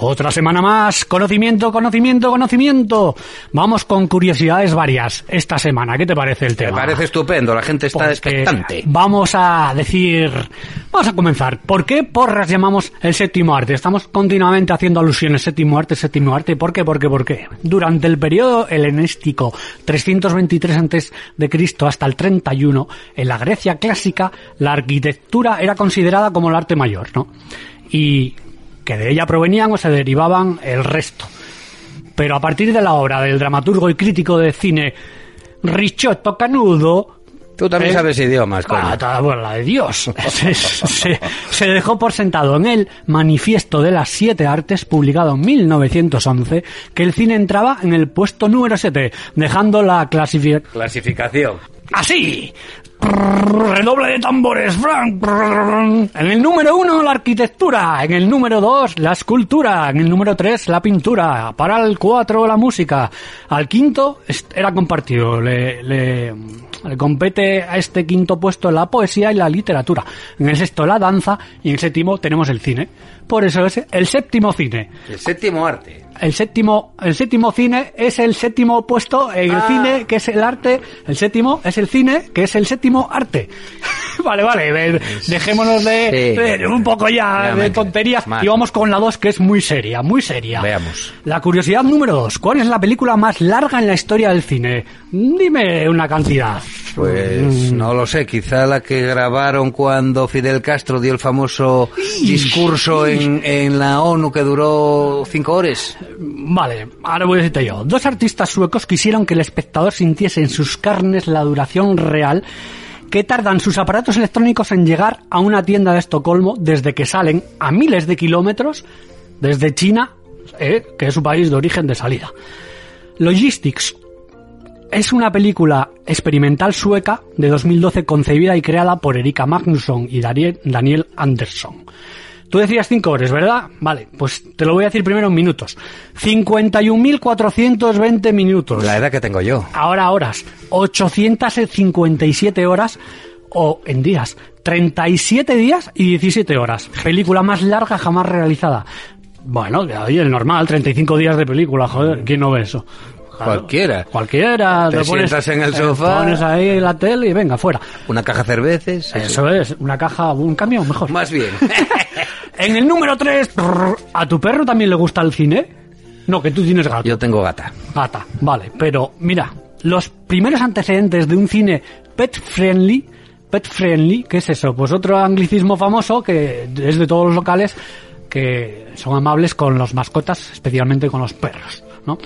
Otra semana más, conocimiento, conocimiento, conocimiento. Vamos con curiosidades varias esta semana. ¿Qué te parece el Me tema? parece estupendo, la gente está Pues que expectante. Vamos a decir, vamos a comenzar. ¿Por qué porras llamamos el séptimo arte? Estamos continuamente haciendo alusiones séptimo arte, séptimo arte. ¿Por qué? ¿Por qué? ¿Por qué? Durante el periodo helenístico 323 antes de Cristo hasta el 31, en la Grecia clásica, la arquitectura era considerada como el arte mayor, ¿no? Y que de ella provenían o se derivaban el resto. Pero a partir de la obra del dramaturgo y crítico de cine Ricciotto Canudo, Tú también Eh, sabes idiomas, coño. Ah, bueno, la de Dios. se, se- se dejó por sentado en el Manifiesto de las Siete Artes, publicado en 1911, que el cine entraba en el puesto número 7, dejando la clasificación Clasificación. así. Redoble de tambores, Frank. En el número uno, la arquitectura. En el número dos, la escultura. En el número tres, la pintura. Para el cuatro, la música. Al quinto, era compartido. Le, le, le compete a este quinto puesto la poesía y la literatura. En el sexto, la danza. Y en el séptimo, tenemos el cine. Por eso es el séptimo cine. El séptimo arte. El séptimo, el séptimo cine es el séptimo puesto en el Ah. cine, que es el arte. El séptimo es el cine, que es el séptimo arte. vale, vale, dejémonos de, Sí. de un poco ya de tonterías y vamos con la dos, que es muy seria, muy seria. Veamos. La curiosidad número dos. ¿Cuál es la película más larga en la historia del cine? Dime una cantidad. Pues no lo sé, quizá la que grabaron cuando Fidel Castro dio el famoso discurso en, en la ONU que duró cinco horas. Vale, ahora voy a decirte yo. Dos artistas suecos quisieron que el espectador sintiese en sus carnes la duración real que tardan sus aparatos electrónicos en llegar a una tienda de Estocolmo desde que salen a miles de kilómetros desde China, eh, que es su país de origen de salida. Logistics es una película experimental sueca de 2012 concebida y creada por Erika Magnusson y Daniel, Andersson. Tú decías 5 horas, ¿verdad? Vale, pues te lo voy a decir primero en minutos. 51.420 minutos. La edad que tengo yo. Ahora horas. 857 horas o en días. 37 días y 17 horas. Película más larga jamás realizada. Bueno, oye, el normal, 35 días de película, joder, ¿quién no ve eso? Claro. Cualquiera. Cualquiera. Te sientas en el te sofá. Pones ahí la tele y venga, fuera. Una caja de cervezas. Eso es, una caja, un camión, mejor. Más bien. En el número 3, ¿a tu perro también le gusta el cine? No, que tú tienes gato. Yo tengo gata. Gata, vale, pero mira, los primeros antecedentes de un cine pet friendly, pet friendly, ¿qué es eso? Pues otro anglicismo famoso que es de todos los locales que son amables con los mascotas, especialmente con los perros, ¿no?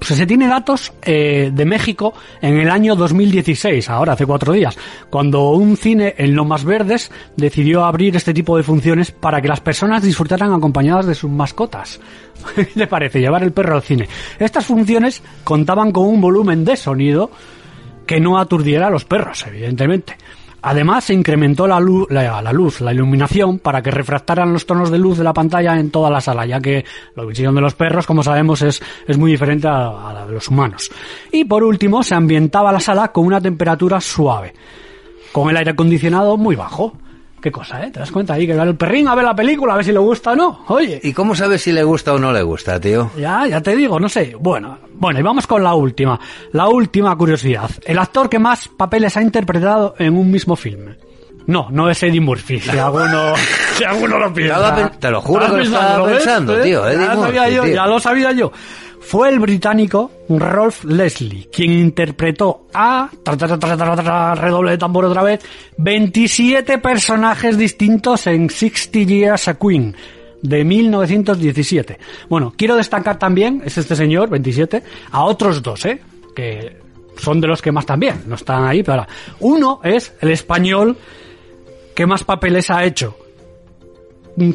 Se tiene datos eh, de México en el año 2016, ahora hace cuatro días, cuando un cine en Lomas Verdes decidió abrir este tipo de funciones para que las personas disfrutaran acompañadas de sus mascotas. ¿Qué le parece llevar el perro al cine? Estas funciones contaban con un volumen de sonido que no aturdiera a los perros, evidentemente. Además, se incrementó la luz, la, luz, la iluminación, para que refractaran los tonos de luz de la pantalla en toda la sala, ya que la visión de los perros, como sabemos, es, muy diferente a la de los humanos. Y por último, se ambientaba la sala con una temperatura suave, con el aire acondicionado muy bajo. Qué cosa, ¿eh? ¿Te das cuenta ahí que va el perrín a ver la película, a ver si le gusta o no? Oye. ¿Y cómo sabes si le gusta o no le gusta, tío? Ya, ya te digo, no sé. Bueno, bueno, y vamos con la última. La última curiosidad. El actor que más papeles ha interpretado en un mismo filme. No, no es Eddie Murphy, si alguno, si alguno lo piensa. Te lo juro ¿Estás que lo estaba pensando, ¿Eh? tío, Eddie ya, Murphy, sabía yo, tío. ya lo sabía yo. Fue el británico Rolf Leslie quien interpretó a, tra, tra, tra, redoble de tambor otra vez, 27 personajes distintos en 60 Years a Queen de 1917. Bueno, quiero destacar también, es este señor, 27, a otros dos, ¿eh? Que son de los que más también, no están ahí, pero ahora. Uno es el español que más papeles ha hecho.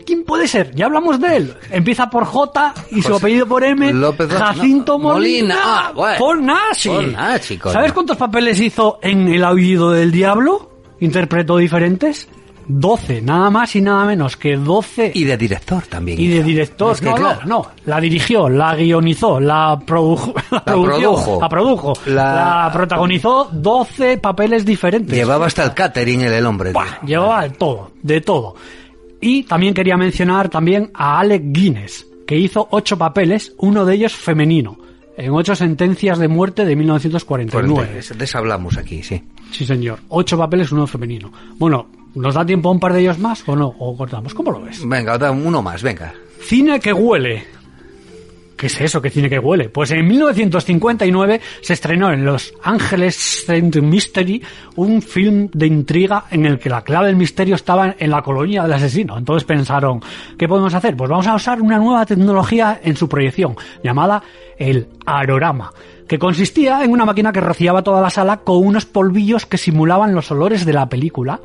¿Quién puede ser? Ya hablamos de él. Empieza por J y su apellido por M. López- Jacinto no, Molina. Molina. Ah, bueno. Paul Nashi, coño. ¿Sabes cuántos papeles hizo en El Aullido del Diablo? Interpretó diferentes. 12, nada más y nada menos que 12. Y de director también. Y de director, Es que, no, claro, no, no, la dirigió, la guionizó, la, produjo, la, produció, produjo. la produjo, La- la... protagonizó 12 papeles diferentes. Llevaba hasta el catering el, el hombre. Buah, llevaba de todo, de todo. Y también quería mencionar también a Alec Guinness, que hizo ocho papeles, uno de ellos femenino, en ocho sentencias de muerte de Pues 1949. de, de eso hablamos aquí, sí. Sí, señor. Ocho papeles, uno femenino. Bueno, ¿nos da tiempo a un par de ellos más o no? ¿O cortamos? ¿Cómo lo ves? Venga, da uno más, venga. Cine que huele. ¿Qué es eso? ¿Qué cine que huele? Pues en 1959 se estrenó en Los Ángeles Saint Mystery un film de intriga en el que la clave del misterio estaba en la colonia del asesino. Entonces pensaron, ¿qué podemos hacer? Pues vamos a usar una nueva tecnología en su proyección, llamada el arorama, que consistía en una máquina que rociaba toda la sala con unos polvillos que simulaban los olores de la película.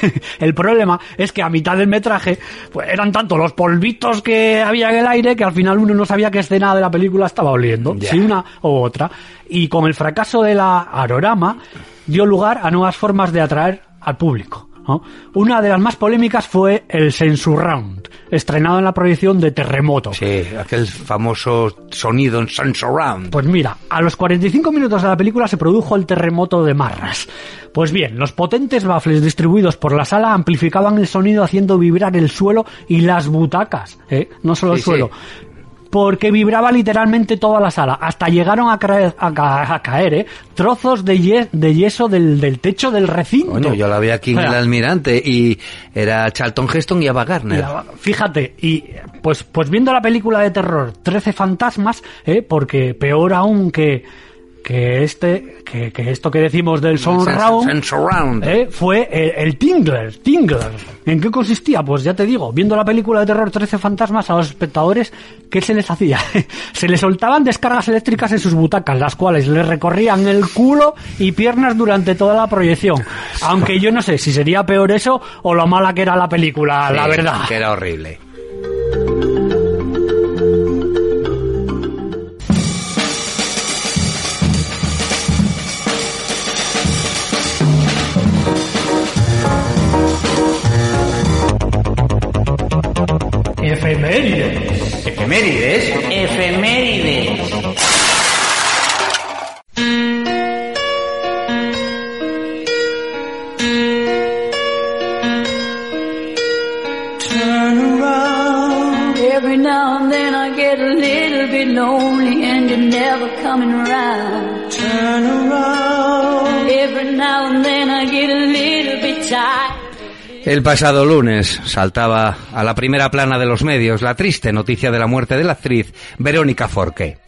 el problema es que a mitad del metraje pues, eran tanto los polvitos que había en el aire que al final uno no sabía qué escena de la película estaba oliendo, si una u otra. Y con el fracaso de la arorama dio lugar a nuevas formas de atraer al público. ¿No? Una de las más polémicas fue el Sensurround, estrenado en la proyección de Terremoto. Sí, aquel famoso sonido en Surround. Pues mira, a los 45 minutos de la película se produjo el terremoto de Marras. Pues bien, los potentes baffles distribuidos por la sala amplificaban el sonido haciendo vibrar el suelo y las butacas, ¿eh? no solo el Sí, suelo. Porque vibraba literalmente toda la sala. Hasta llegaron a caer, a ca- a caer, ¿eh? trozos de, ye- de yeso del, del techo del recinto. Coño, yo la vi aquí en O sea, el Almirante y era Charlton Heston y Ava Gardner. Mira, fíjate, y pues, pues viendo la película de terror 13 fantasmas, ¿eh? porque peor aún que, que este, que, que esto que decimos del Surround, Surround. ¿eh? fue el, el Tingler, Tingler. ¿En qué consistía? Pues ya te digo, viendo la película de terror 13 fantasmas a los espectadores, ¿qué se les hacía? se les soltaban descargas eléctricas en sus butacas, las cuales les recorrían el culo y piernas durante toda la proyección. Aunque yo no sé si sería peor eso o lo mala que era la película, la Sí, verdad. Que era horrible. Efemérides. Efemérides. Efemérides. Every now and then I get a little bit lonely and you're never coming around. Turn around. Every now and then I get a little bit tired. El pasado lunes saltaba a la primera plana de los medios la triste noticia de la muerte de la actriz Verónica Forqué.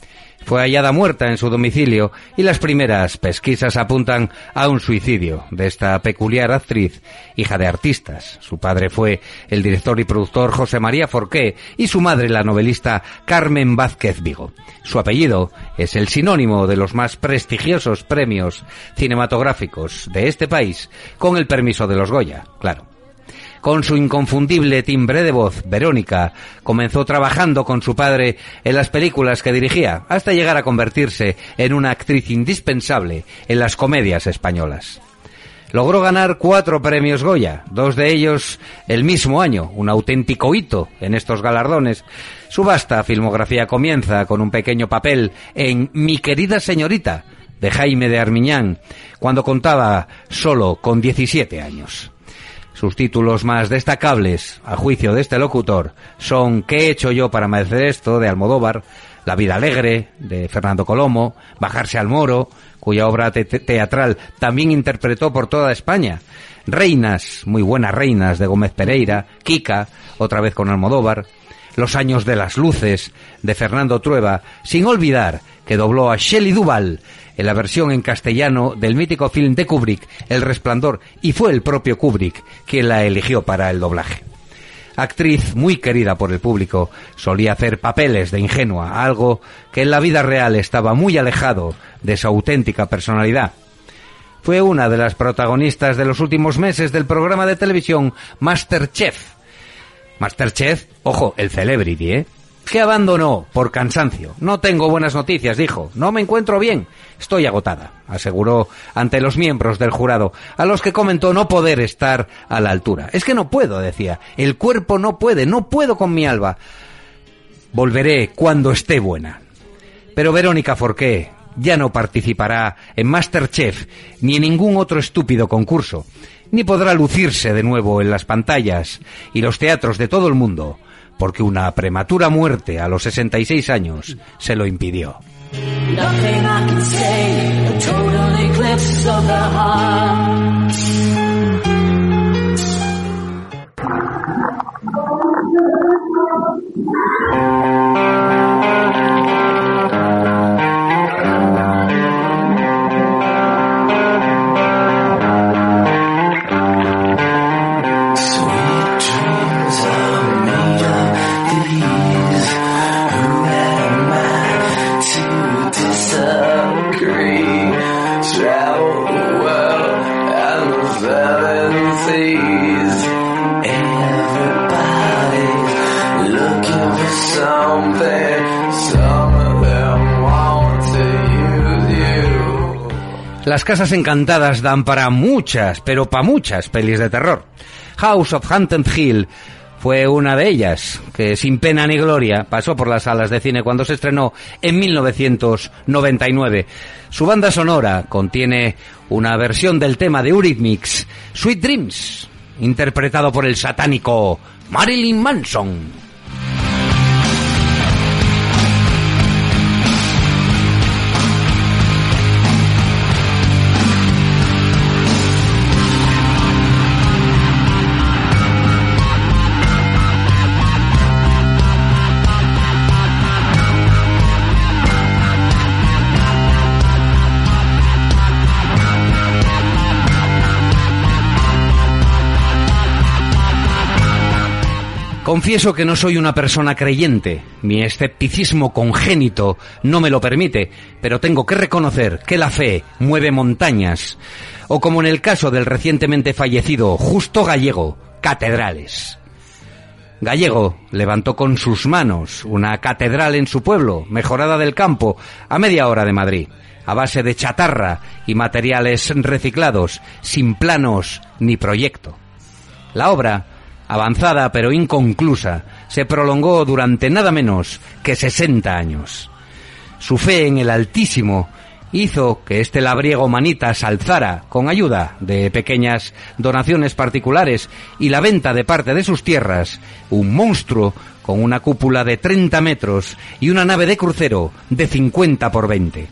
Fue hallada muerta en su domicilio y las primeras pesquisas apuntan a un suicidio de esta peculiar actriz, hija de artistas. Su padre fue el director y productor José María Forqué y su madre la novelista Carmen Vázquez Vigo. Su apellido es el sinónimo de los más prestigiosos premios cinematográficos de este país, con el permiso de los Goya, claro. Con su inconfundible timbre de voz, Verónica comenzó trabajando con su padre en las películas que dirigía, hasta llegar a convertirse en una actriz indispensable en las comedias españolas. Logró ganar cuatro premios Goya, dos de ellos el mismo año, un auténtico hito en estos galardones. Su vasta filmografía comienza con un pequeño papel en Mi querida señorita, de Jaime de Armiñán, cuando contaba solo con 17 años. Sus títulos más destacables, a juicio de este locutor, son ¿Qué he hecho yo para merecer esto? de Almodóvar, La vida alegre de Fernando Colomo, Bajarse al Moro, cuya obra te teatral también interpretó por toda España, Reinas, muy buenas reinas de Gómez Pereira, Kika, otra vez con Almodóvar, Los años de las luces de Fernando Trueba, sin olvidar que dobló a Shelley Duval en la versión en castellano del mítico film de Kubrick, El Resplandor, y fue el propio Kubrick quien la eligió para el doblaje. Actriz muy querida por el público, solía hacer papeles de ingenua, algo que en la vida real estaba muy alejado de su auténtica personalidad. Fue una de las protagonistas de los últimos meses del programa de televisión Masterchef. Masterchef, ojo, el celebrity, ¿eh? Que abandonó por cansancio. No tengo buenas noticias, dijo. No me encuentro bien. Estoy agotada, aseguró ante los miembros del jurado, a los que comentó no poder estar a la altura. Es que no puedo, decía. El cuerpo no puede, no puedo con mi alba. Volveré cuando esté buena. Pero Verónica Forqué ya no participará en Masterchef ni en ningún otro estúpido concurso, ni podrá lucirse de nuevo en las pantallas y los teatros de todo el mundo porque una prematura muerte a los 66 años se lo impidió. Las casas encantadas dan para muchas, pero para muchas pelis de terror. House of Haunted Hill fue una de ellas, que sin pena ni gloria pasó por las salas de cine cuando se estrenó en 1999. Su banda sonora contiene una versión del tema de Eurythmics, Sweet Dreams, interpretado por el satánico Marilyn Manson. Confieso que no soy una persona creyente, mi escepticismo congénito no me lo permite, pero tengo que reconocer que la fe mueve montañas, o como en el caso del recientemente fallecido Justo Gallego, catedrales. Gallego levantó con sus manos una catedral en su pueblo, mejorada del campo, a media hora de Madrid, a base de chatarra y materiales reciclados, sin planos ni proyecto. La obra avanzada pero inconclusa, se prolongó durante nada menos que 60 años. Su fe en el Altísimo hizo que este labriego manitas alzara, con ayuda de pequeñas donaciones particulares y la venta de parte de sus tierras, un monstruo con una cúpula de 30 metros y una nave de crucero de 50 por 20.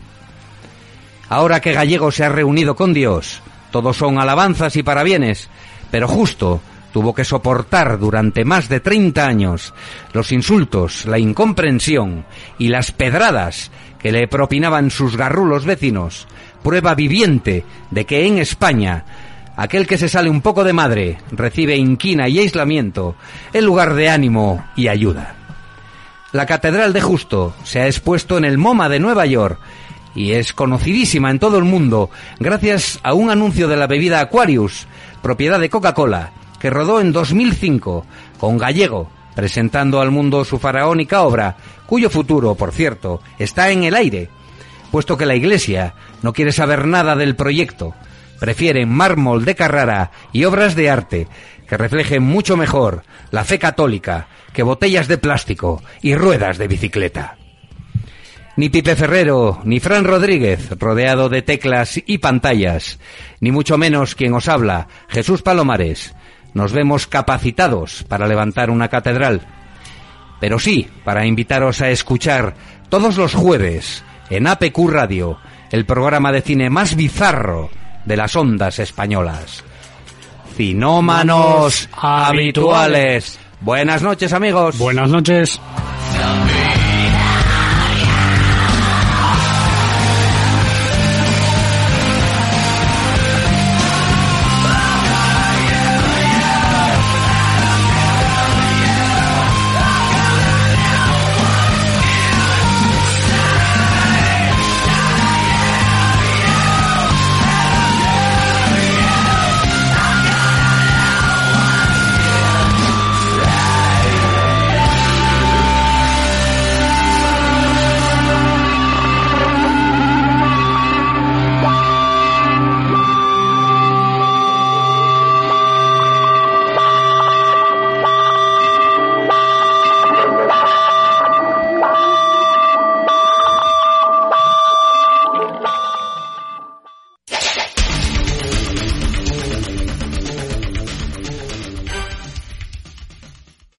Ahora que Gallego se ha reunido con Dios, todos son alabanzas y parabienes, pero justo tuvo que soportar durante más de 30 años los insultos, la incomprensión y las pedradas que le propinaban sus garrulos vecinos, prueba viviente de que en España aquel que se sale un poco de madre recibe inquina y aislamiento en lugar de ánimo y ayuda. La Catedral de Justo se ha expuesto en el MoMA de Nueva York y es conocidísima en todo el mundo gracias a un anuncio de la bebida Aquarius, propiedad de Coca-Cola, que rodó en 2005 con Gallego, presentando al mundo su faraónica obra, cuyo futuro, por cierto, está en el aire, puesto que la Iglesia no quiere saber nada del proyecto. Prefiere mármol de Carrara y obras de arte que reflejen mucho mejor la fe católica que botellas de plástico y ruedas de bicicleta. Ni Pipe Ferrero, ni Fran Rodríguez, rodeado de teclas y pantallas, ni mucho menos quien os habla, Jesús Palomares, nos vemos capacitados para levantar una catedral. Pero sí, para invitaros a escuchar todos los jueves en APQ Radio, el programa de cine más bizarro de las ondas españolas. Cinómanos habituales. Buenas noches, amigos. Buenas noches.